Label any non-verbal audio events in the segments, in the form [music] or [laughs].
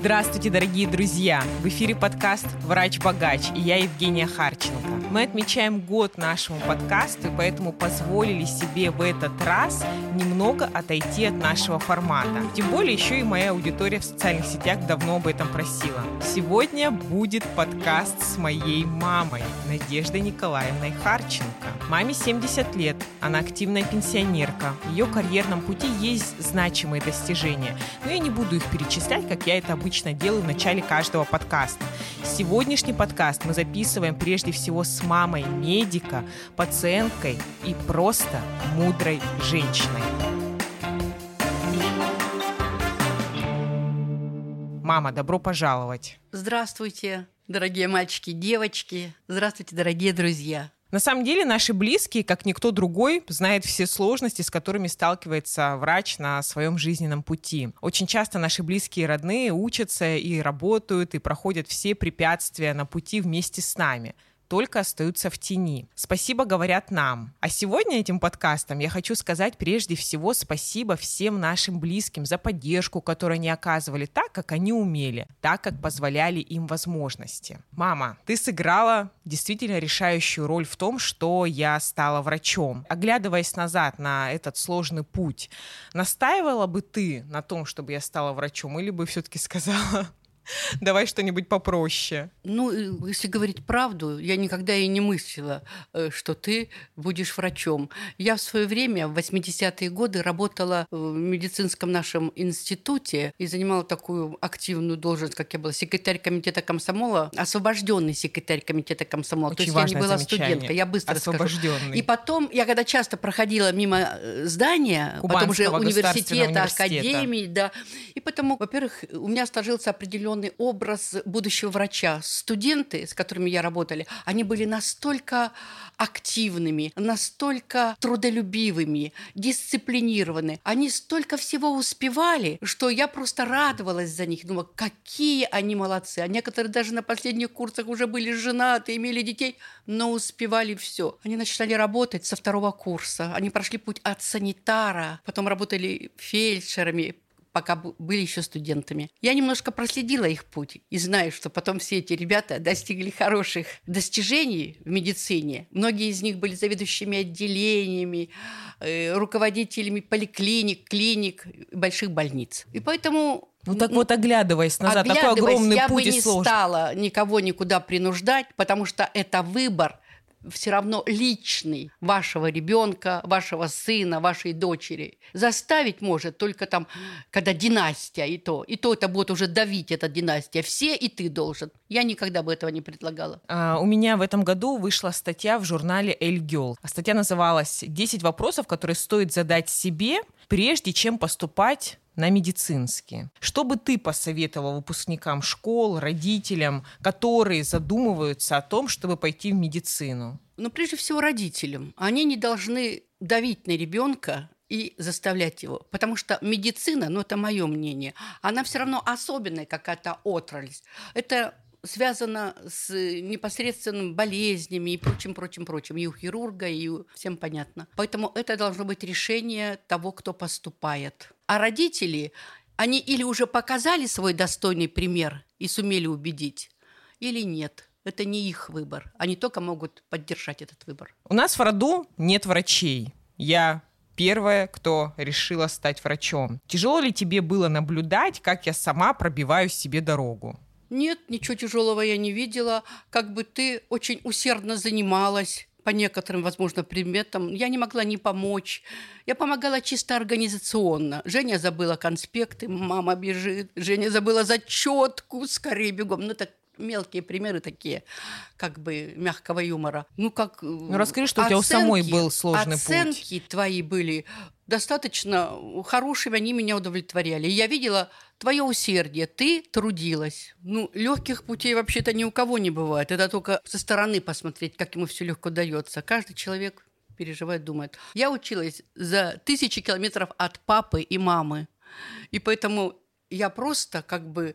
Здравствуйте, дорогие друзья! В эфире подкаст «Врач-богач» и я Евгения Харченко. Мы отмечаем год нашему подкасту, и поэтому позволили себе в этот раз немного отойти от нашего формата. Тем более еще и моя аудитория в социальных сетях давно об этом просила. Сегодня будет подкаст с моей мамой, Надеждой Николаевной Харченко. Маме 70 лет, она активная пенсионерка. В ее карьерном пути есть значимые достижения, но я не буду их перечислять, как я это обычно делаю в начале каждого подкаста. Сегодняшний подкаст мы записываем прежде всего с мамой медика, пациенткой и просто мудрой женщиной. Мама, добро пожаловать. Здравствуйте, дорогие мальчики, девочки. Здравствуйте, дорогие друзья. На самом деле наши близкие, как никто другой, знают все сложности, с которыми сталкивается врач на своем жизненном пути. Очень часто наши близкие и родные учатся и работают, и проходят все препятствия на пути вместе с нами только остаются в тени. Спасибо говорят нам. А сегодня этим подкастом я хочу сказать прежде всего спасибо всем нашим близким за поддержку, которую они оказывали так, как они умели, так, как позволяли им возможности. Мама, ты сыграла действительно решающую роль в том, что я стала врачом. Оглядываясь назад на этот сложный путь, настаивала бы ты на том, чтобы я стала врачом, или бы все-таки сказала, [laughs] Давай что-нибудь попроще. Ну, э, если говорить правду, я никогда и не мыслила, э, что ты будешь врачом. Я в свое время, в 80-е годы, работала в медицинском нашем институте и занимала такую активную должность, как я была, секретарь комитета комсомола, освобожденный секретарь комитета комсомола. Очень То есть я не была замечание. студентка. Я быстро Освобожденный. скажу. И потом, я когда часто проходила мимо э, здания, потом уже Кубанского университета, университета. академии, да. И потому, во-первых, у меня сложился определенный образ будущего врача. Студенты, с которыми я работала, они были настолько активными, настолько трудолюбивыми, дисциплинированы. Они столько всего успевали, что я просто радовалась за них. Думала, какие они молодцы. А некоторые даже на последних курсах уже были женаты, имели детей, но успевали все. Они начинали работать со второго курса. Они прошли путь от санитара, потом работали фельдшерами, пока были еще студентами. Я немножко проследила их путь и знаю, что потом все эти ребята достигли хороших достижений в медицине. Многие из них были заведующими отделениями, э, руководителями поликлиник, клиник, больших больниц. И поэтому Ну так вот, оглядываясь назад, такой Оглядываясь, огромный я путь бы и не сложный. стала никого никуда принуждать, потому что это выбор все равно личный вашего ребенка, вашего сына, вашей дочери. Заставить может только там, когда династия и то. И то это будет уже давить, эта династия. Все и ты должен. Я никогда бы этого не предлагала. А, У меня в этом году вышла статья в журнале «Эль Гёл». А Статья называлась «10 вопросов, которые стоит задать себе, прежде чем поступать на медицинские. Что бы ты посоветовал выпускникам школ, родителям, которые задумываются о том, чтобы пойти в медицину? Но прежде всего родителям. Они не должны давить на ребенка и заставлять его. Потому что медицина, ну это мое мнение, она все равно особенная какая-то отрасль. Это связано с непосредственными болезнями и прочим, прочим, прочим. И у хирурга, и у... всем понятно. Поэтому это должно быть решение того, кто поступает. А родители, они или уже показали свой достойный пример и сумели убедить, или нет. Это не их выбор. Они только могут поддержать этот выбор. У нас в роду нет врачей. Я первая, кто решила стать врачом. Тяжело ли тебе было наблюдать, как я сама пробиваю себе дорогу? Нет, ничего тяжелого я не видела. Как бы ты очень усердно занималась по некоторым, возможно, предметам. Я не могла не помочь. Я помогала чисто организационно. Женя забыла конспекты, мама бежит. Женя забыла зачетку, скорее бегом. Ну, так мелкие примеры такие, как бы мягкого юмора. Ну, как... Ну, расскажи, что у тебя у самой был сложный путь. Оценки твои были достаточно хорошими, они меня удовлетворяли. Я видела твое усердие, ты трудилась. Ну, легких путей вообще-то ни у кого не бывает. Это только со стороны посмотреть, как ему все легко дается. Каждый человек переживает, думает. Я училась за тысячи километров от папы и мамы. И поэтому я просто как бы э,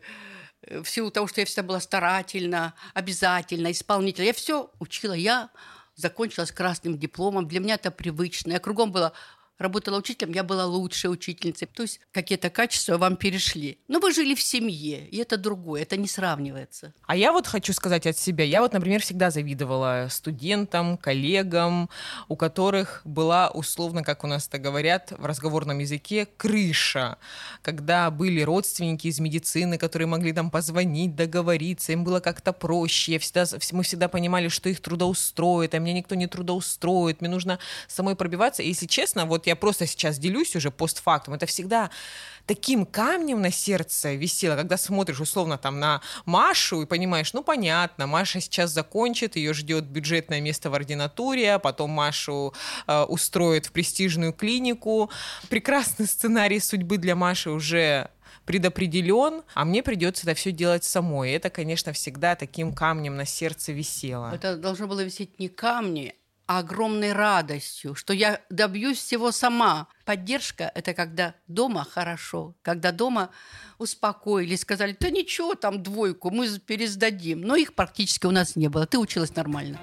в силу того, что я всегда была старательна, обязательно, исполнительна, я все учила. Я закончила с красным дипломом. Для меня это привычно. Я кругом была работала учителем, я была лучшей учительницей. То есть какие-то качества вам перешли. Но вы жили в семье, и это другое, это не сравнивается. А я вот хочу сказать от себя. Я вот, например, всегда завидовала студентам, коллегам, у которых была условно, как у нас это говорят в разговорном языке, крыша. Когда были родственники из медицины, которые могли там позвонить, договориться, им было как-то проще. Я всегда, мы всегда понимали, что их трудоустроит, а меня никто не трудоустроит, мне нужно самой пробиваться. И, если честно, вот я просто сейчас делюсь уже постфактум, это всегда таким камнем на сердце висело, когда смотришь условно там на Машу и понимаешь, ну понятно, Маша сейчас закончит, ее ждет бюджетное место в ординатуре, а потом Машу э, устроят в престижную клинику. Прекрасный сценарий судьбы для Маши уже предопределен, а мне придется это все делать самой. И это, конечно, всегда таким камнем на сердце висело. Это должно было висеть не камни, огромной радостью, что я добьюсь всего сама. Поддержка – это когда дома хорошо, когда дома успокоились, сказали, да ничего, там двойку, мы пересдадим. Но их практически у нас не было. Ты училась нормально.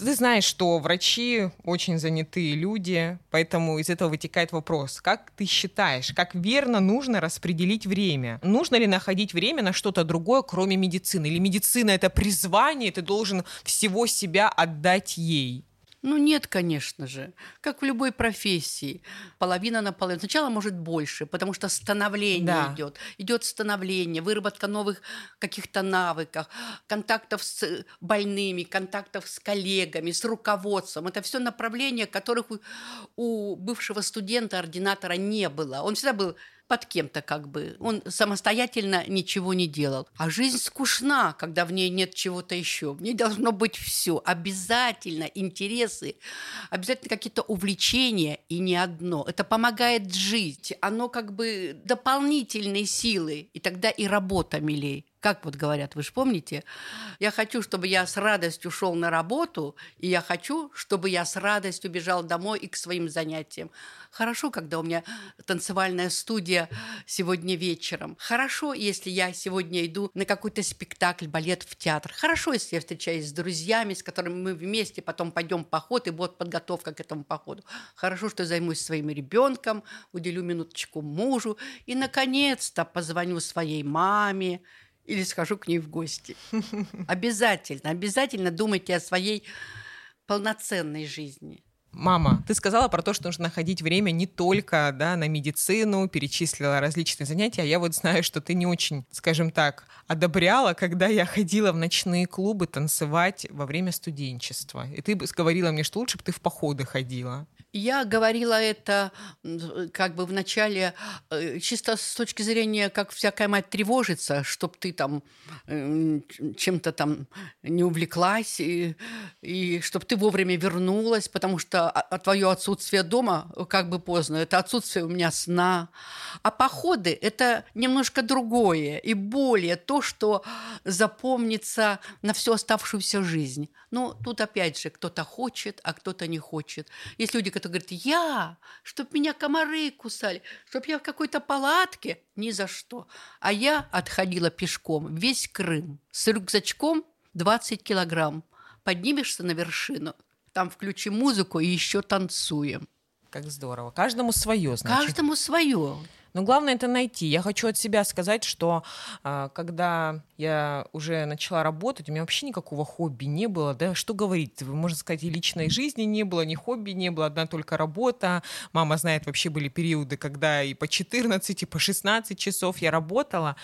Ты знаешь, что врачи очень занятые люди, поэтому из этого вытекает вопрос, как ты считаешь, как верно нужно распределить время? Нужно ли находить время на что-то другое, кроме медицины? Или медицина — это призвание, ты должен всего себя отдать ей? Ну нет, конечно же. Как в любой профессии. Половина на половину. Сначала может больше, потому что становление да. идет. Идет становление, выработка новых каких-то навыков, контактов с больными, контактов с коллегами, с руководством. Это все направления, которых у, у бывшего студента, ординатора не было. Он всегда был под кем-то как бы. Он самостоятельно ничего не делал. А жизнь скучна, когда в ней нет чего-то еще. В ней должно быть все. Обязательно интересы, обязательно какие-то увлечения и не одно. Это помогает жить. Оно как бы дополнительные силы. И тогда и работа милей как вот говорят, вы же помните, я хочу, чтобы я с радостью шел на работу, и я хочу, чтобы я с радостью бежал домой и к своим занятиям. Хорошо, когда у меня танцевальная студия сегодня вечером. Хорошо, если я сегодня иду на какой-то спектакль, балет в театр. Хорошо, если я встречаюсь с друзьями, с которыми мы вместе потом пойдем поход, и будет подготовка к этому походу. Хорошо, что займусь своим ребенком, уделю минуточку мужу, и, наконец-то, позвоню своей маме, или схожу к ней в гости. [laughs] Обязательно, обязательно думайте о своей полноценной жизни. Мама, ты сказала про то, что нужно находить время не только да, на медицину, перечислила различные занятия, а я вот знаю, что ты не очень, скажем так, одобряла, когда я ходила в ночные клубы танцевать во время студенчества. И ты говорила мне, что лучше бы ты в походы ходила. Я говорила это как бы в начале э, чисто с точки зрения, как всякая мать тревожится, чтобы ты там э, чем-то там не увлеклась, и, и чтобы ты вовремя вернулась, потому что а, а твое отсутствие дома как бы поздно, это отсутствие у меня сна. А походы – это немножко другое и более то, что запомнится на всю оставшуюся жизнь. Но тут опять же кто-то хочет, а кто-то не хочет. Есть люди, кто говорит, я, чтоб меня комары кусали, чтоб я в какой-то палатке, ни за что. А я отходила пешком весь Крым с рюкзачком 20 килограмм. Поднимешься на вершину, там включи музыку и еще танцуем. Как здорово. Каждому свое, значит. Каждому свое. Но главное это найти. Я хочу от себя сказать, что э, когда я уже начала работать, у меня вообще никакого хобби не было, да, что говорить, можно сказать, и личной жизни не было, ни хобби не было, одна только работа. Мама знает, вообще были периоды, когда и по 14, и по 16 часов я работала.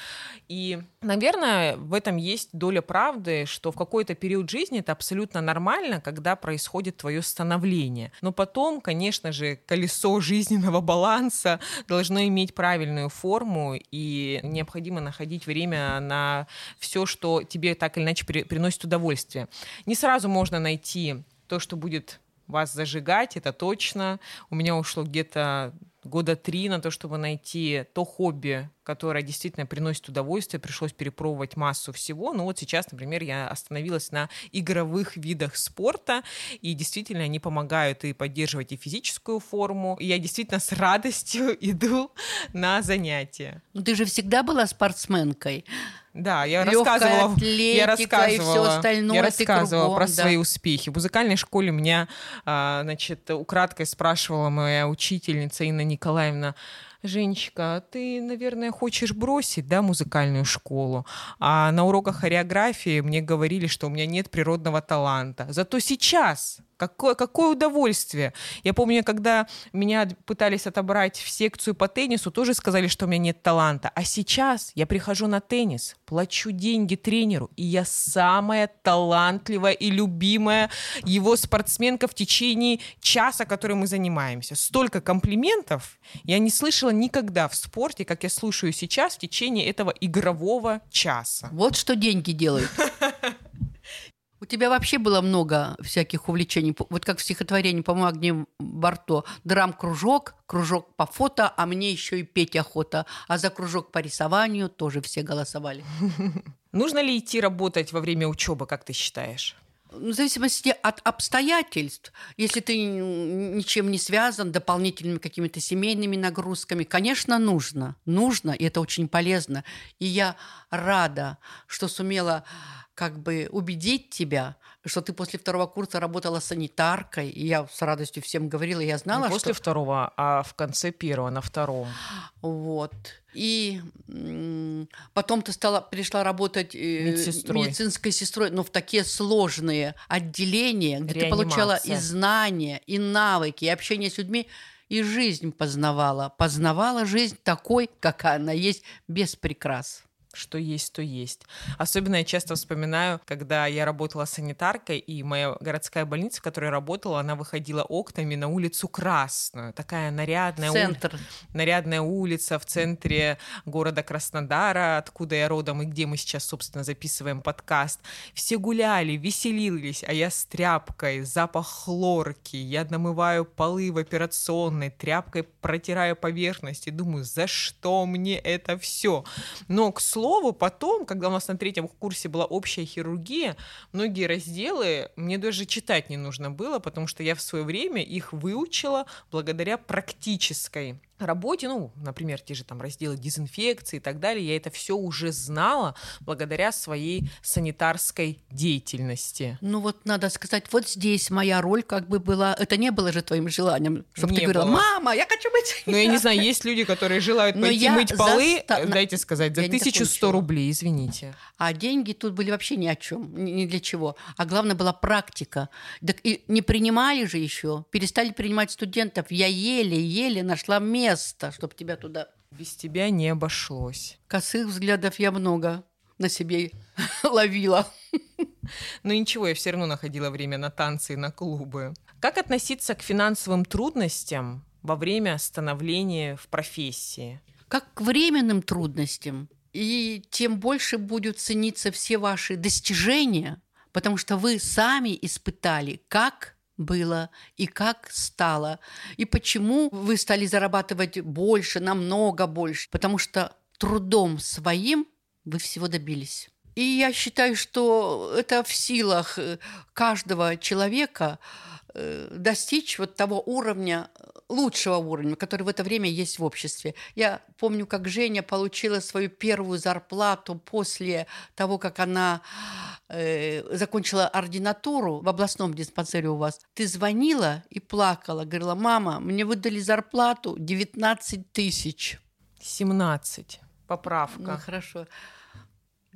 И, наверное, в этом есть доля правды, что в какой-то период жизни это абсолютно нормально, когда происходит твое становление. Но потом, конечно же, колесо жизненного баланса должно иметь правильную форму, и необходимо находить время на все, что тебе так или иначе при, приносит удовольствие. Не сразу можно найти то, что будет вас зажигать, это точно. У меня ушло где-то года три на то, чтобы найти то хобби, которое действительно приносит удовольствие. Пришлось перепробовать массу всего. Но вот сейчас, например, я остановилась на игровых видах спорта, и действительно они помогают и поддерживать и физическую форму. И я действительно с радостью [laughs] иду на занятия. Ну, ты же всегда была спортсменкой. Да, я рассказывала, я рассказывала, и все остальное, я рассказывала кругом, про да. свои успехи. В музыкальной школе меня, а, значит, украдкой спрашивала моя учительница Инна Николаевна, Женечка, а ты, наверное, хочешь бросить, да, музыкальную школу? А на уроках хореографии мне говорили, что у меня нет природного таланта. Зато сейчас Какое, какое удовольствие. Я помню, когда меня пытались отобрать в секцию по теннису, тоже сказали, что у меня нет таланта. А сейчас я прихожу на теннис, плачу деньги тренеру, и я самая талантливая и любимая его спортсменка в течение часа, который мы занимаемся. Столько комплиментов я не слышала никогда в спорте, как я слушаю сейчас в течение этого игрового часа. Вот что деньги делают. [laughs] У тебя вообще было много всяких увлечений. Вот как в стихотворении по Магнием Барто. Драм-кружок, кружок по фото, а мне еще и петь охота. А за кружок по рисованию тоже все голосовали. [laughs] Нужно ли идти работать во время учебы, как ты считаешь? В зависимости от обстоятельств, если ты ничем не связан, дополнительными какими-то семейными нагрузками, конечно, нужно. Нужно, и это очень полезно. И я рада, что сумела как бы убедить тебя, что ты после второго курса работала санитаркой, и я с радостью всем говорила, я знала, Не после что... второго, а в конце первого, на втором. Вот. И потом ты стала, пришла работать э, медсестрой. медицинской сестрой, но в такие сложные отделения, где ты получала и знания, и навыки, и общение с людьми, и жизнь познавала. Познавала жизнь такой, какая она есть, без прикрас что есть, то есть. Особенно я часто вспоминаю, когда я работала санитаркой, и моя городская больница, в которой я работала, она выходила окнами на улицу Красную. Такая нарядная, Центр. Ули... нарядная улица в центре города Краснодара, откуда я родом и где мы сейчас, собственно, записываем подкаст. Все гуляли, веселились, а я с тряпкой, запах хлорки, я намываю полы в операционной, тряпкой протираю поверхности, думаю, за что мне это все? Но, к слову, слову, потом, когда у нас на третьем курсе была общая хирургия, многие разделы мне даже читать не нужно было, потому что я в свое время их выучила благодаря практической работе, ну, например, те же там разделы дезинфекции и так далее, я это все уже знала благодаря своей санитарской деятельности. Ну вот надо сказать, вот здесь моя роль как бы была, это не было же твоим желанием, чтобы не ты говорила, было. мама, я хочу быть. Ну я не знаю, есть люди, которые желают Но пойти мыть полы, заста- э, дайте сказать, за Я не 1100 закончила. рублей, извините. А деньги тут были вообще ни о чем, ни ни для чего. А главное была практика. Так и не принимали же еще, перестали принимать студентов. Я еле-еле нашла место, чтобы тебя туда. Без тебя не обошлось. Косых взглядов я много на себе [laughs] ловила. Но ничего, я все равно находила время на танцы и на клубы. Как относиться к финансовым трудностям во время становления в профессии? Как к временным трудностям. И тем больше будут цениться все ваши достижения, потому что вы сами испытали, как было и как стало. И почему вы стали зарабатывать больше, намного больше. Потому что трудом своим вы всего добились. И я считаю, что это в силах э, каждого человека э, достичь вот того уровня, лучшего уровня, который в это время есть в обществе. Я помню, как Женя получила свою первую зарплату после того, как она э, закончила ординатуру в областном диспансере у вас. Ты звонила и плакала, говорила, мама, мне выдали зарплату 19 тысяч. 17. Ну, Поправка. хорошо.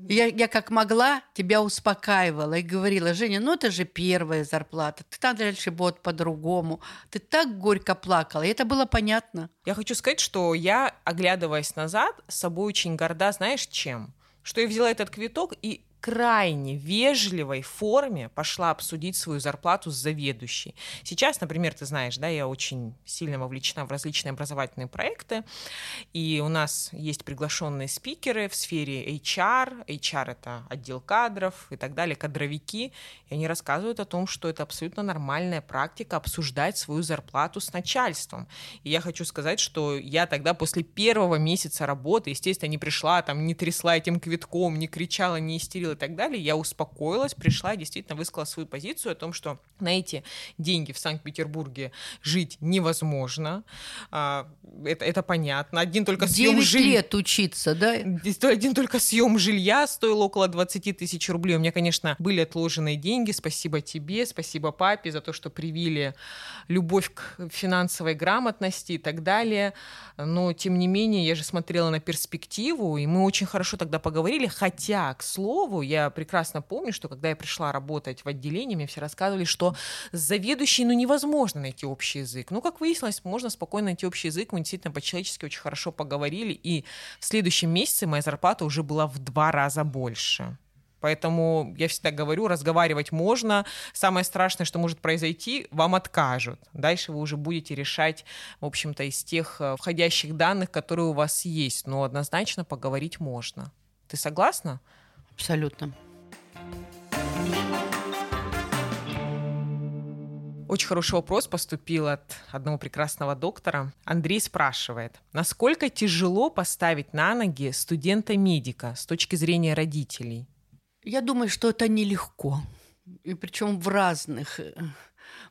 Я, я как могла тебя успокаивала и говорила, Женя, ну это же первая зарплата, ты там дальше будет по-другому. Ты так горько плакала, и это было понятно. Я хочу сказать, что я, оглядываясь назад, собой очень горда, знаешь, чем? Что я взяла этот квиток и крайне вежливой форме пошла обсудить свою зарплату с заведующей. Сейчас, например, ты знаешь, да, я очень сильно вовлечена в различные образовательные проекты, и у нас есть приглашенные спикеры в сфере HR, HR это отдел кадров и так далее, кадровики, и они рассказывают о том, что это абсолютно нормальная практика обсуждать свою зарплату с начальством. И я хочу сказать, что я тогда после первого месяца работы, естественно, не пришла, там, не трясла этим квитком, не кричала, не истерила, и так далее. Я успокоилась, пришла и действительно высказала свою позицию о том, что на эти деньги в Санкт-Петербурге жить невозможно. А, это, это понятно. Один только съем жилья... лет учиться, да? Один только съем жилья стоил около 20 тысяч рублей. У меня, конечно, были отложенные деньги. Спасибо тебе, спасибо папе за то, что привили любовь к финансовой грамотности и так далее. Но, тем не менее, я же смотрела на перспективу, и мы очень хорошо тогда поговорили. Хотя, к слову, я прекрасно помню, что когда я пришла работать в отделении, мне все рассказывали, что с заведующей ну, невозможно найти общий язык. Ну, как выяснилось, можно спокойно найти общий язык. Мы действительно по-человечески очень хорошо поговорили, и в следующем месяце моя зарплата уже была в два раза больше. Поэтому я всегда говорю, разговаривать можно. Самое страшное, что может произойти, вам откажут. Дальше вы уже будете решать, в общем-то, из тех э, входящих данных, которые у вас есть. Но однозначно поговорить можно. Ты согласна? Абсолютно. Очень хороший вопрос поступил от одного прекрасного доктора. Андрей спрашивает, насколько тяжело поставить на ноги студента-медика с точки зрения родителей? Я думаю, что это нелегко. И причем в разных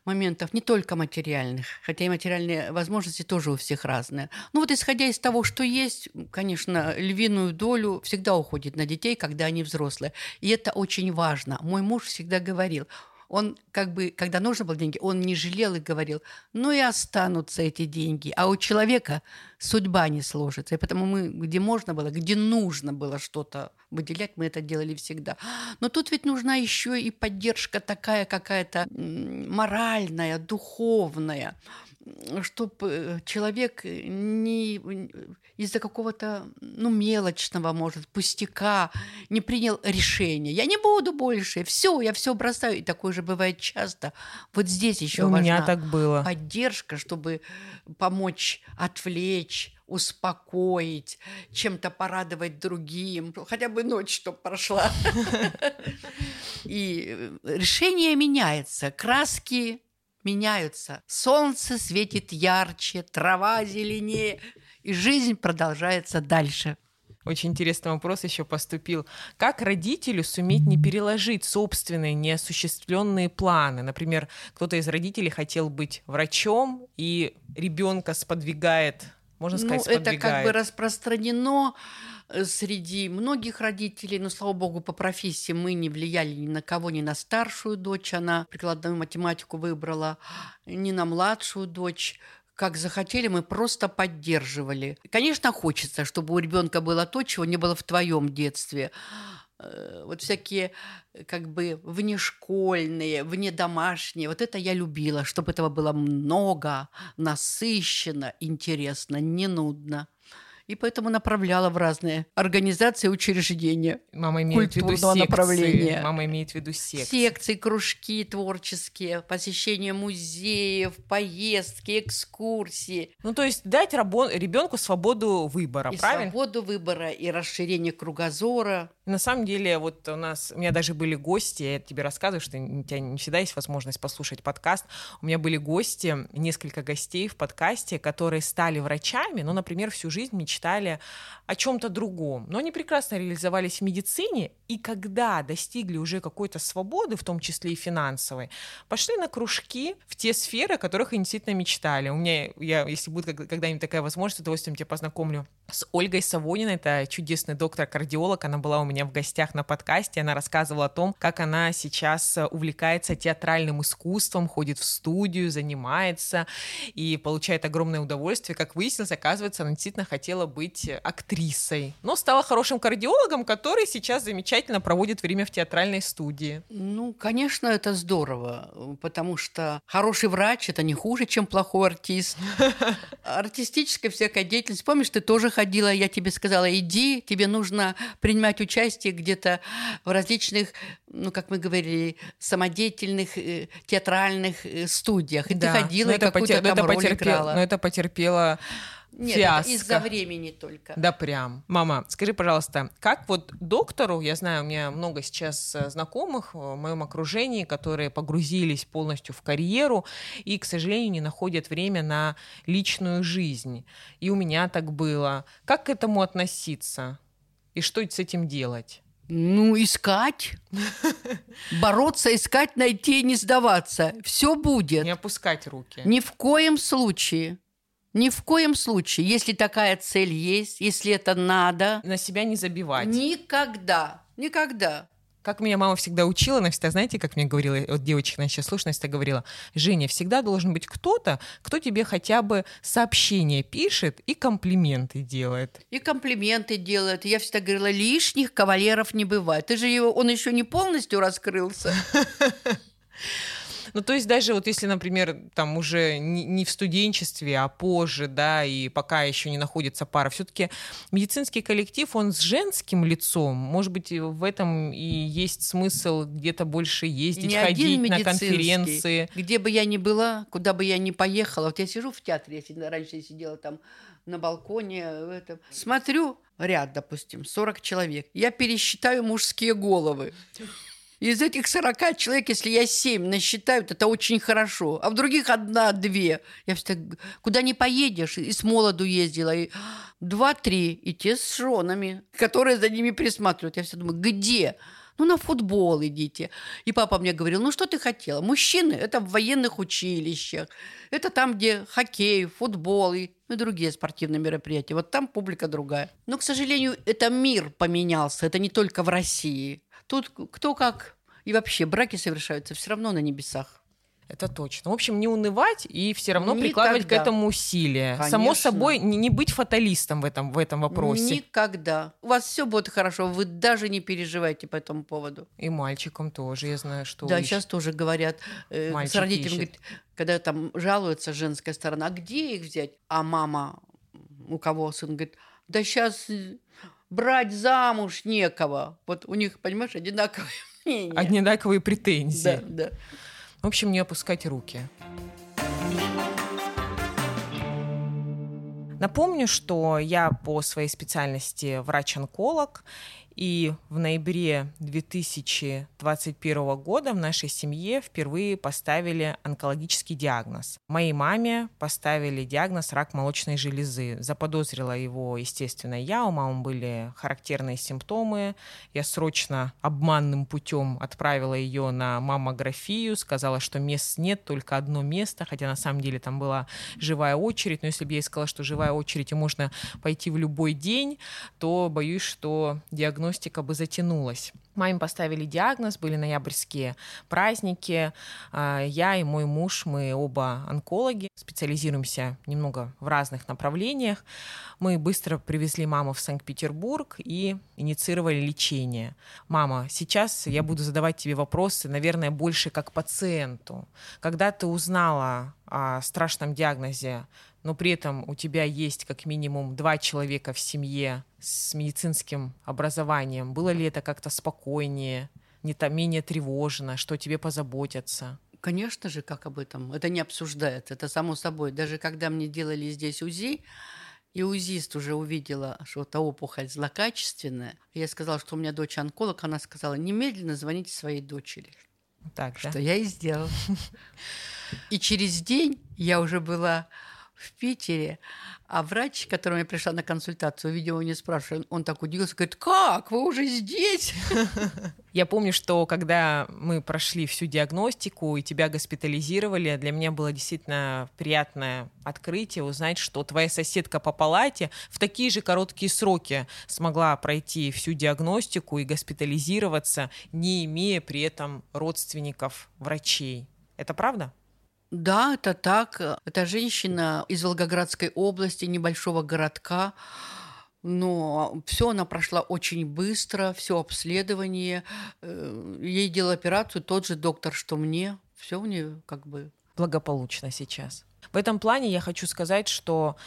моментах, не только материальных, хотя и материальные возможности тоже у всех разные. Ну вот исходя из того, что есть, конечно, львиную долю всегда уходит на детей, когда они взрослые. И это очень важно. Мой муж всегда говорил, он как бы, когда нужно было деньги, он не жалел и говорил, ну и останутся эти деньги. А у человека судьба не сложится. И потому мы, где можно было, где нужно было что-то выделять, мы это делали всегда. Но тут ведь нужна еще и поддержка такая какая-то моральная, духовная чтобы э, человек не из-за какого-то ну, мелочного, может, пустяка не принял решение. Я не буду больше, все, я все бросаю. И такое же бывает часто. Вот здесь еще важна меня так было. поддержка, чтобы помочь отвлечь, успокоить, чем-то порадовать другим, хотя бы ночь, чтобы прошла. [laughs] И э, решение меняется, краски меняются. Солнце светит ярче, трава зеленее, и жизнь продолжается дальше. Очень интересный вопрос еще поступил. Как родителю суметь не переложить собственные неосуществленные планы? Например, кто-то из родителей хотел быть врачом, и ребенка сподвигает, можно сказать, ну, сподвигает. Это как бы распространено среди многих родителей, но, слава богу, по профессии мы не влияли ни на кого, ни на старшую дочь, она прикладную математику выбрала, ни на младшую дочь как захотели, мы просто поддерживали. Конечно, хочется, чтобы у ребенка было то, чего не было в твоем детстве. Э, вот всякие как бы внешкольные, внедомашние. Вот это я любила, чтобы этого было много, насыщенно, интересно, не нудно и поэтому направляла в разные организации, учреждения Мама имеет в виду секции. направления. Мама имеет в виду секции. Секции, кружки творческие, посещение музеев, поездки, экскурсии. Ну, то есть дать рабо- ребенку свободу выбора, и правильно? свободу выбора, и расширение кругозора. На самом деле, вот у нас, у меня даже были гости, я тебе рассказываю, что у тебя не всегда есть возможность послушать подкаст. У меня были гости, несколько гостей в подкасте, которые стали врачами, ну, например, всю жизнь мечтали о чем-то другом. Но они прекрасно реализовались в медицине, и когда достигли уже какой-то свободы, в том числе и финансовой, пошли на кружки в те сферы, о которых они действительно мечтали. У меня, я, если будет когда-нибудь такая возможность, с удовольствием тебя познакомлю с Ольгой Савониной, это чудесный доктор-кардиолог, она была у меня в гостях на подкасте, она рассказывала о том, как она сейчас увлекается театральным искусством, ходит в студию, занимается и получает огромное удовольствие. Как выяснилось, оказывается, она действительно хотела быть актрисой, но стала хорошим кардиологом, который сейчас замечательно проводит время в театральной студии. Ну, конечно, это здорово, потому что хороший врач – это не хуже, чем плохой артист. [laughs] Артистическая всякая деятельность. Помнишь, ты тоже ходила, я тебе сказала, иди, тебе нужно принимать участие где-то в различных, ну, как мы говорили, самодеятельных э, театральных э, студиях. И да. ты ходила, и какую-то там роль играла. Но это потерпела нет, Фиаско. из-за времени только. Да прям. Мама, скажи, пожалуйста, как вот доктору, я знаю, у меня много сейчас э, знакомых в моем окружении, которые погрузились полностью в карьеру и, к сожалению, не находят время на личную жизнь. И у меня так было. Как к этому относиться? И что с этим делать? Ну, искать. [laughs] Бороться, искать, найти, не сдаваться. Все будет. Не опускать руки. Ни в коем случае. Ни в коем случае. Если такая цель есть, если это надо. На себя не забивать. Никогда. Никогда. Как меня мама всегда учила, она всегда, знаете, как мне говорила, вот девочек на сейчас слушать, всегда говорила, Женя, всегда должен быть кто-то, кто тебе хотя бы сообщение пишет и комплименты делает. И комплименты делает. Я всегда говорила, лишних кавалеров не бывает. Ты же его, он еще не полностью раскрылся. [laughs] Ну, то есть даже вот если, например, там уже не, не в студенчестве, а позже, да, и пока еще не находится пара, все-таки медицинский коллектив, он с женским лицом, может быть, в этом и есть смысл где-то больше ездить, не ходить на конференции. Где бы я ни была, куда бы я ни поехала, вот я сижу в театре, я раньше я сидела там на балконе, в этом, смотрю, ряд, допустим, 40 человек, я пересчитаю мужские головы. Из этих 40 человек, если я 7 насчитаю, это очень хорошо. А в других одна-две. Я всегда, куда не поедешь, и с молоду ездила, и два-три, и те с женами, которые за ними присматривают. Я всегда думаю, где? Ну, на футбол идите. И папа мне говорил, ну, что ты хотела? Мужчины – это в военных училищах. Это там, где хоккей, футбол и ну, другие спортивные мероприятия. Вот там публика другая. Но, к сожалению, это мир поменялся. Это не только в России. Тут кто как. И вообще браки совершаются все равно на небесах. Это точно. В общем, не унывать и все равно Никогда. прикладывать к этому усилия. Конечно. Само собой, не, не быть фаталистом в этом, в этом вопросе. Никогда. У вас все будет хорошо, вы даже не переживайте по этому поводу. И мальчикам тоже, я знаю, что... Да, сейчас тоже говорят, э, с родителями, говорит, когда там жалуется женская сторона, а где их взять? А мама, у кого сын, говорит, да сейчас брать замуж некого. Вот у них, понимаешь, одинаковые [laughs] мнения. Одинаковые претензии. Да, да. В общем, не опускать руки. Напомню, что я по своей специальности врач-онколог, и в ноябре 2021 года в нашей семье впервые поставили онкологический диагноз. Моей маме поставили диагноз рак молочной железы. Заподозрила его, естественно, я. У мамы были характерные симптомы. Я срочно обманным путем отправила ее на маммографию, сказала, что мест нет, только одно место, хотя на самом деле там была живая очередь. Но если бы я сказала, что живая очередь и можно пойти в любой день, то боюсь, что диагноз диагностика бы затянулась. Маме поставили диагноз, были ноябрьские праздники. А, я и мой муж, мы оба онкологи, специализируемся немного в разных направлениях. Мы быстро привезли маму в Санкт-Петербург и инициировали лечение. Мама, сейчас я буду задавать тебе вопросы, наверное, больше как пациенту. Когда ты узнала о страшном диагнозе, но при этом у тебя есть как минимум два человека в семье с медицинским образованием, было ли это как-то спокойнее, не то менее тревожно, что тебе позаботятся? Конечно же, как об этом. Это не обсуждается, это само собой. Даже когда мне делали здесь УЗИ, и УЗИст уже увидела, что эта опухоль злокачественная, я сказала, что у меня дочь онколог, она сказала, немедленно звоните своей дочери. Так, что да? я и сделала. [laughs] И через день я уже была в Питере, а врач, к которому я пришла на консультацию, видео не спрашиваю, он так удивился, говорит, как, вы уже здесь? [laughs] Я помню, что когда мы прошли всю диагностику и тебя госпитализировали, для меня было действительно приятное открытие узнать, что твоя соседка по палате в такие же короткие сроки смогла пройти всю диагностику и госпитализироваться, не имея при этом родственников врачей. Это правда? Да, это так. Это женщина из Волгоградской области, небольшого городка. Но все она прошла очень быстро, все обследование. Э, ей делал операцию тот же доктор, что мне. Все у нее как бы благополучно сейчас. В этом плане я хочу сказать, что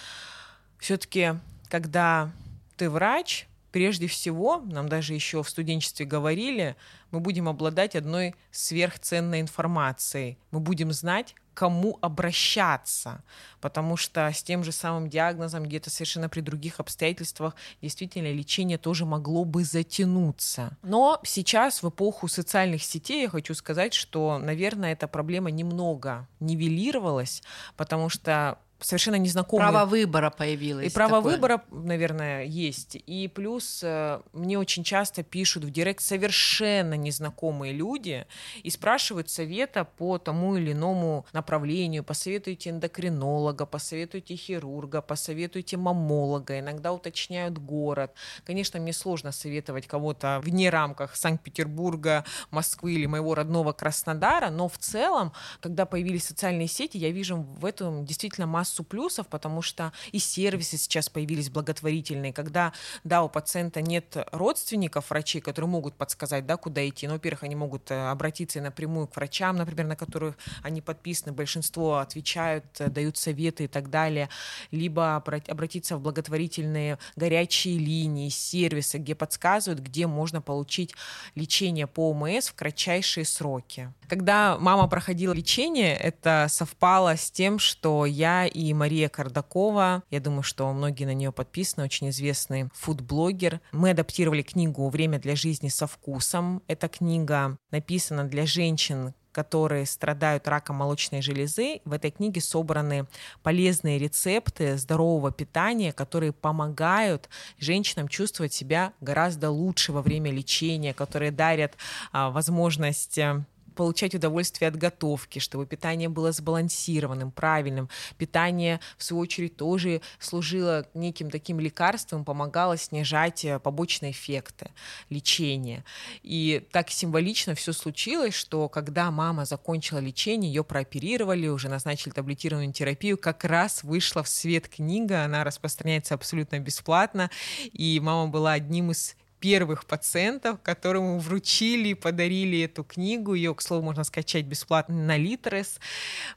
все-таки, когда ты врач, прежде всего, нам даже еще в студенчестве говорили, мы будем обладать одной сверхценной информацией. Мы будем знать, кому обращаться, потому что с тем же самым диагнозом где-то совершенно при других обстоятельствах действительно лечение тоже могло бы затянуться. Но сейчас в эпоху социальных сетей я хочу сказать, что, наверное, эта проблема немного нивелировалась, потому что совершенно незнакомые. Право выбора появилось. И право такое. выбора, наверное, есть. И плюс э, мне очень часто пишут в директ совершенно незнакомые люди и спрашивают совета по тому или иному направлению. Посоветуйте эндокринолога, посоветуйте хирурга, посоветуйте мамолога. Иногда уточняют город. Конечно, мне сложно советовать кого-то вне рамках Санкт-Петербурга, Москвы или моего родного Краснодара, но в целом, когда появились социальные сети, я вижу в этом действительно массу плюсов, потому что и сервисы сейчас появились благотворительные, когда, да, у пациента нет родственников врачей, которые могут подсказать, да, куда идти. Ну, во-первых, они могут э, обратиться напрямую к врачам, например, на которых они подписаны, большинство отвечают, э, дают советы и так далее, либо обратиться в благотворительные горячие линии, сервисы, где подсказывают, где можно получить лечение по ОМС в кратчайшие сроки. Когда мама проходила лечение, это совпало с тем, что я Мария Кардакова, я думаю, что многие на нее подписаны, очень известный фудблогер, мы адаптировали книгу «Время для жизни со вкусом». Эта книга написана для женщин, которые страдают раком молочной железы. В этой книге собраны полезные рецепты здорового питания, которые помогают женщинам чувствовать себя гораздо лучше во время лечения, которые дарят а, возможность э, получать удовольствие от готовки, чтобы питание было сбалансированным, правильным. Питание, в свою очередь, тоже служило неким таким лекарством, помогало снижать э, побочные эффекты лечения. И так символично все случилось, что когда мама закончила лечение, ее прооперировали, уже назначили таблетированную терапию, как раз вышла в свет книга, она распространяется абсолютно бесплатно, и мама была одним из первых пациентов, которому вручили, подарили эту книгу. Ее, к слову, можно скачать бесплатно на Литрес.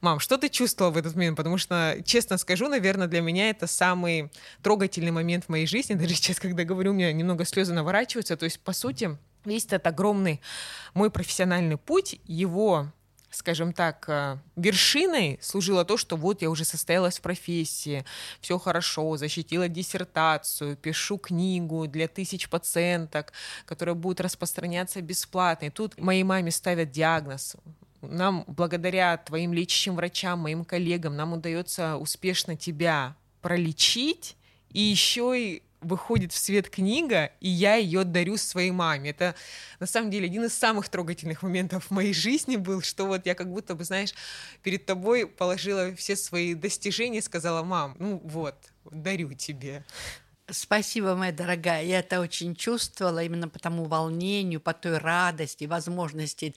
Мам, что ты чувствовала в этот момент? Потому что, честно скажу, наверное, для меня это самый трогательный момент в моей жизни. [laughs] Даже сейчас, когда говорю, у меня немного слезы наворачиваются. То есть, по сути, весь этот огромный мой профессиональный путь, его скажем так, э, вершиной служило то, что вот я уже состоялась в профессии, все хорошо, защитила диссертацию, пишу книгу для тысяч пациенток, которая будет распространяться бесплатно. И тут моей маме ставят диагноз нам благодаря твоим лечащим врачам, моим коллегам, нам удается успешно тебя пролечить и еще и выходит в свет книга, и я ее дарю своей маме. Это, на самом деле, один из самых трогательных моментов в моей жизни был, что вот я как будто бы, знаешь, перед тобой положила все свои достижения и сказала, мам, ну вот, дарю тебе. Спасибо, моя дорогая. Я это очень чувствовала именно по тому волнению, по той радости, возможности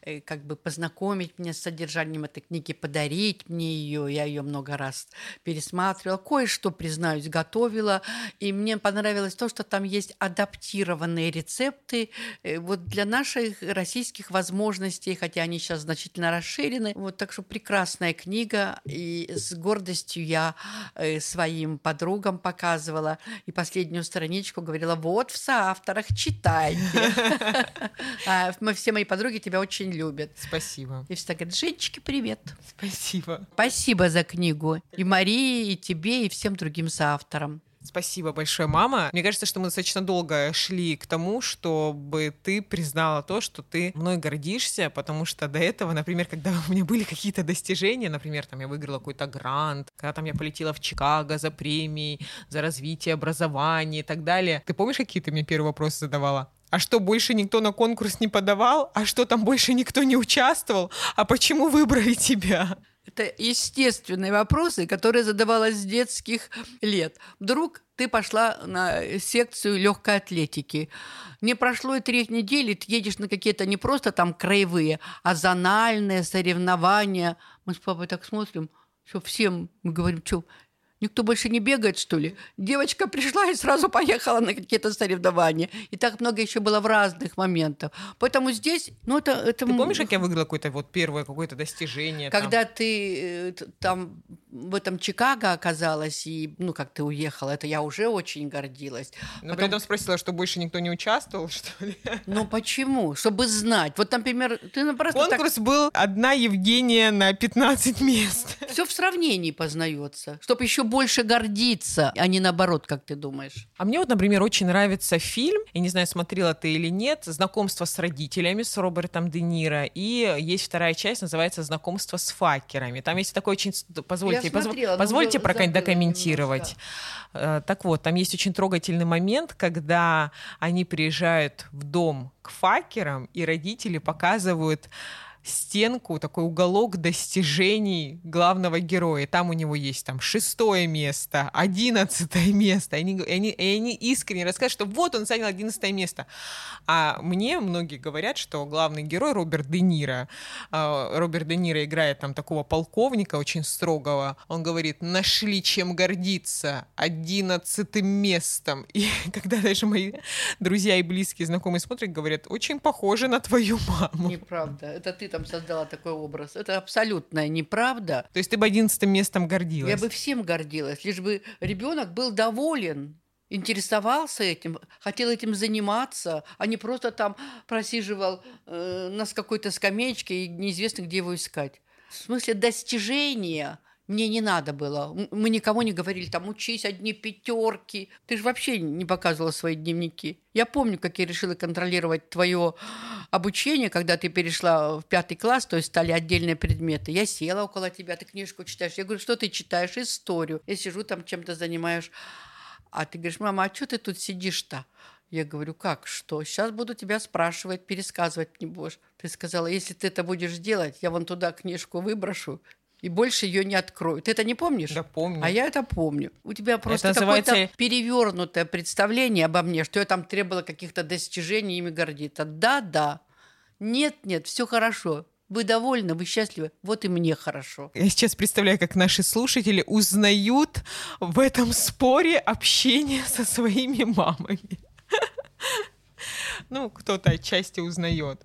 э, как бы познакомить меня с содержанием этой книги, подарить мне ее. Я ее много раз пересматривала. Кое-что, признаюсь, готовила. И мне понравилось то, что там есть адаптированные рецепты э, вот для наших российских возможностей, хотя они сейчас значительно расширены. Вот так что прекрасная книга. И с гордостью я э, своим подругам показывала и последнюю страничку говорила, вот в соавторах читайте. [laughs] А, мы Все мои подруги тебя очень любят. Спасибо. И всегда говорят, Женечки, привет. Спасибо. Спасибо за книгу. И Марии, и тебе, и всем другим соавторам. Спасибо большое, мама. Мне кажется, что мы достаточно долго шли к тому, чтобы ты признала то, что ты мной гордишься, потому что до этого, например, когда у меня были какие-то достижения, например, там я выиграла какой-то грант, когда там я полетела в Чикаго за премией, за развитие образования и так далее. Ты помнишь, какие ты мне первые вопросы задавала? А что, больше никто на конкурс не подавал? А что, там больше никто не участвовал? А почему выбрали тебя? Это естественные вопросы, которые задавалась с детских лет. Вдруг ты пошла на секцию легкой атлетики. Не прошло и три недели, ты едешь на какие-то не просто там краевые, а зональные соревнования. Мы с папой так смотрим, что всем мы говорим, что Никто больше не бегает, что ли? Девочка пришла и сразу поехала на какие-то соревнования. И так много еще было в разных моментах. Поэтому здесь, ну это... это... Ты помнишь, как я выиграла какое-то вот первое какое-то достижение? Когда там? ты э, там в этом Чикаго оказалась, и, ну, как ты уехала, это я уже очень гордилась. Но Потом... при этом спросила, что больше никто не участвовал, что ли? [laughs] Ну, почему? Чтобы знать. Вот, например, ты ну, просто Конкурс так... был одна Евгения на 15 мест. Все в сравнении познается, чтобы еще больше гордиться, а не наоборот, как ты думаешь. А мне вот, например, очень нравится фильм, я не знаю, смотрела ты или нет, «Знакомство с родителями» с Робертом Де Ниро, и есть вторая часть, называется «Знакомство с факерами». Там есть такой очень... Позвольте, Я смотрела, позвольте забыла докомментировать. Э, Так вот, там есть очень трогательный момент, когда они приезжают в дом к факерам, и родители показывают стенку, такой уголок достижений главного героя. Там у него есть там шестое место, одиннадцатое место. И они, и они, и они искренне рассказывают, что вот он занял одиннадцатое место. А мне многие говорят, что главный герой Роберт Де Ниро, э, Роберт Де Ниро играет там такого полковника очень строгого. Он говорит, нашли чем гордиться одиннадцатым местом. И [laughs] когда даже мои друзья и близкие знакомые смотрят, говорят, очень похоже на твою маму. Неправда. Это ты там создала такой образ. Это абсолютная неправда. То есть ты бы одиннадцатым местом гордилась? Я бы всем гордилась, лишь бы ребенок был доволен, интересовался этим, хотел этим заниматься, а не просто там просиживал э, на какой-то скамеечке и неизвестно, где его искать. В смысле достижения мне не надо было. Мы никому не говорили, там, учись, одни пятерки. Ты же вообще не показывала свои дневники. Я помню, как я решила контролировать твое обучение, когда ты перешла в пятый класс, то есть стали отдельные предметы. Я села около тебя, ты книжку читаешь. Я говорю, что ты читаешь? Историю. Я сижу там чем-то занимаешь. А ты говоришь, мама, а что ты тут сидишь-то? Я говорю, как, что? Сейчас буду тебя спрашивать, пересказывать не будешь. Ты сказала, если ты это будешь делать, я вон туда книжку выброшу, и больше ее не открою. Ты это не помнишь? Да помню. А я это помню. У тебя просто Это какое-то называется- перевернутое представление обо мне, что я там требовала каких-то достижений, ими гордиться. Да, да. Нет, нет, все хорошо. Вы довольны, вы счастливы. Вот и мне хорошо. Я сейчас представляю, как наши слушатели узнают в этом споре общение со своими мамами. Ну, кто-то отчасти узнает.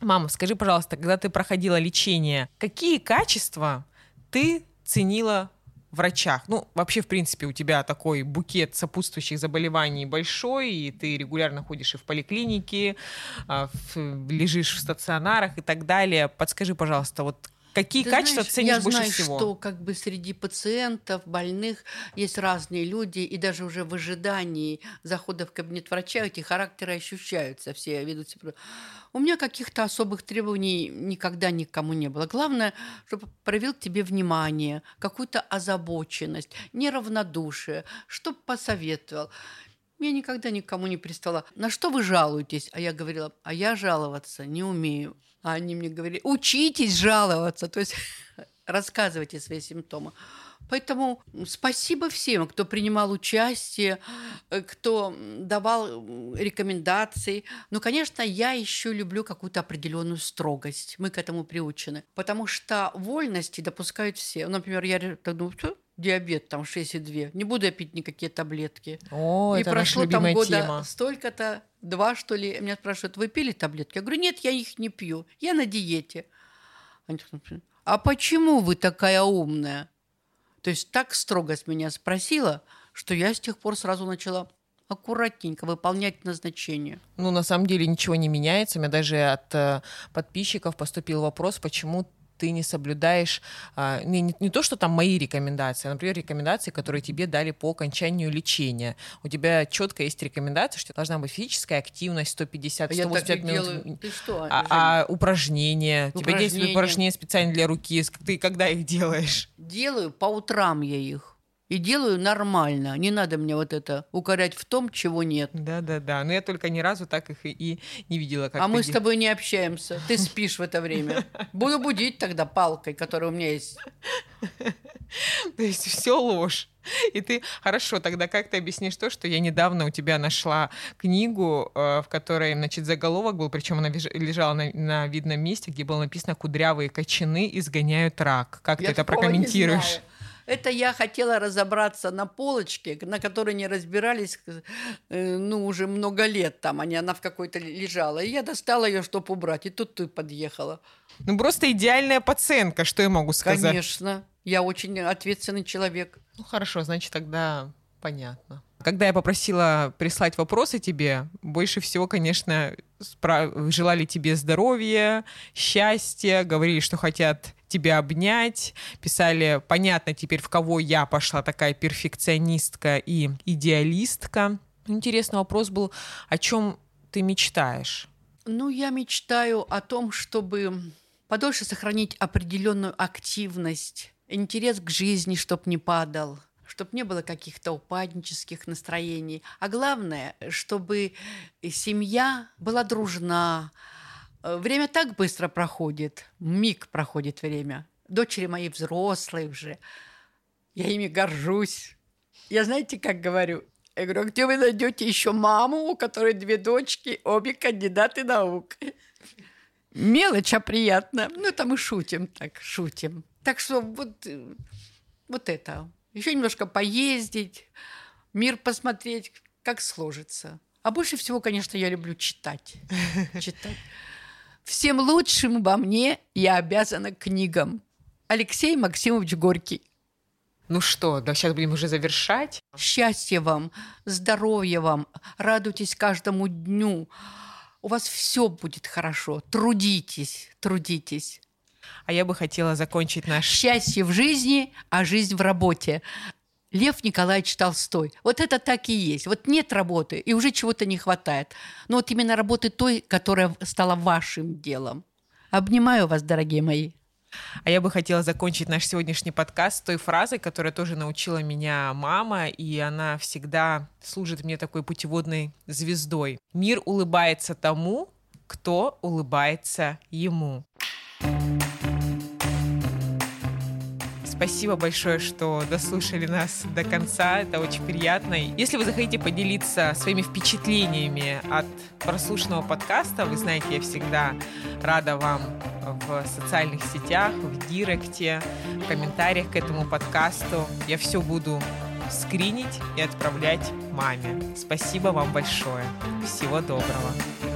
Мама, скажи, пожалуйста, когда ты проходила лечение, какие качества ты ценила врачах? Ну, вообще, в принципе, у тебя такой букет сопутствующих заболеваний большой, и ты регулярно ходишь и в поликлинике, а, лежишь в стационарах и так далее. Подскажи, пожалуйста, вот какие Ты качества знаешь, ценишь я больше знаю, всего? что как бы среди пациентов, больных есть разные люди, и даже уже в ожидании захода в кабинет врача эти характеры ощущаются, все ведут себя. У меня каких-то особых требований никогда никому не было. Главное, чтобы проявил к тебе внимание, какую-то озабоченность, неравнодушие, чтобы посоветовал. Я никогда никому не пристала. На что вы жалуетесь? А я говорила, а я жаловаться не умею. А они мне говорили, учитесь жаловаться, то есть [laughs] рассказывайте свои симптомы. Поэтому спасибо всем, кто принимал участие, э, кто давал рекомендации. Но, конечно, я еще люблю какую-то определенную строгость. Мы к этому приучены. Потому что вольности допускают все. Например, я так думаю, «Всё, диабет там 6,2, не буду я пить никакие таблетки. О, и это прошло там года столько-то, два что ли. Меня спрашивают, вы пили таблетки? Я говорю, нет, я их не пью, я на диете. Они а почему вы такая умная? То есть так строго с меня спросила, что я с тех пор сразу начала аккуратненько выполнять назначение. Ну, на самом деле ничего не меняется. У меня даже от э, подписчиков поступил вопрос, почему ты не соблюдаешь а, не, не- не то, что там мои рекомендации, а, например, рекомендации, которые тебе дали по окончанию лечения. У тебя четко есть рекомендация, что должна быть физическая активность 150 А я так 185 и минут. делаю. Ты что, А, а упражнения? У тебя есть Упражнения. упражнения специально для руки? Ты когда их делаешь? Делаю по утрам я их. И делаю нормально. Не надо мне вот это укорять в том, чего нет. Да-да-да. Но я только ни разу так их и, и не видела. Как а мы с де- тобой не общаемся. Ты спишь в это время. [laughs] Буду будить тогда палкой, которая у меня есть. [laughs] То есть все ложь. И ты хорошо, тогда как ты объяснишь то, что я недавно у тебя нашла книгу, э, в которой, значит, заголовок был, причем она лежала на, на видном месте, где было написано «Кудрявые кочаны изгоняют рак». Как Я ты это прокомментируешь? Это я хотела разобраться на полочке, на которой не разбирались, э, ну, уже много лет там, они, она в какой-то лежала. И я достала ее, чтобы убрать, и тут ты подъехала. Ну просто идеальная пациентка, что я могу сказать? Конечно, я очень ответственный человек. Ну хорошо, значит тогда понятно. Когда я попросила прислать вопросы тебе, больше всего, конечно, спра- желали тебе здоровья, счастья, говорили, что хотят тебя обнять, писали, понятно теперь, в кого я пошла такая перфекционистка и идеалистка. Интересный вопрос был, о чем ты мечтаешь? Ну, я мечтаю о том, чтобы подольше сохранить определенную активность, интерес к жизни, чтоб не падал, чтобы не было каких-то упаднических настроений. А главное, чтобы семья была дружна. Время так быстро проходит, миг проходит время. Дочери мои взрослые уже, я ими горжусь. Я знаете, как говорю? Я говорю, а где вы найдете еще маму, у которой две дочки, обе кандидаты наук? Мелочь, а приятно. Ну, это мы шутим так, шутим. Так что вот, вот это. Еще немножко поездить, мир посмотреть, как сложится. А больше всего, конечно, я люблю читать. [laughs] Читать. Всем лучшим во мне я обязана книгам. Алексей Максимович Горький. Ну что, да сейчас будем уже завершать. Счастья вам, здоровья вам, радуйтесь каждому дню. У вас все будет хорошо. Трудитесь, трудитесь. А я бы хотела закончить наш... Счастье в жизни, а жизнь в работе. Лев Николаевич Толстой. Вот это так и есть. Вот нет работы, и уже чего-то не хватает. Но вот именно работы той, которая стала вашим делом. Обнимаю вас, дорогие мои. А я бы хотела закончить наш сегодняшний подкаст той фразой, которая тоже научила меня мама, и она всегда служит мне такой путеводной звездой. Мир улыбается тому, кто улыбается ему. Спасибо большое, что дослушали нас до конца. Это очень приятно. Если вы захотите поделиться своими впечатлениями от прослушанного подкаста, вы знаете, я всегда рада вам в социальных сетях, в директе, в комментариях к этому подкасту. Я все буду скринить и отправлять маме. Спасибо вам большое. Всего доброго.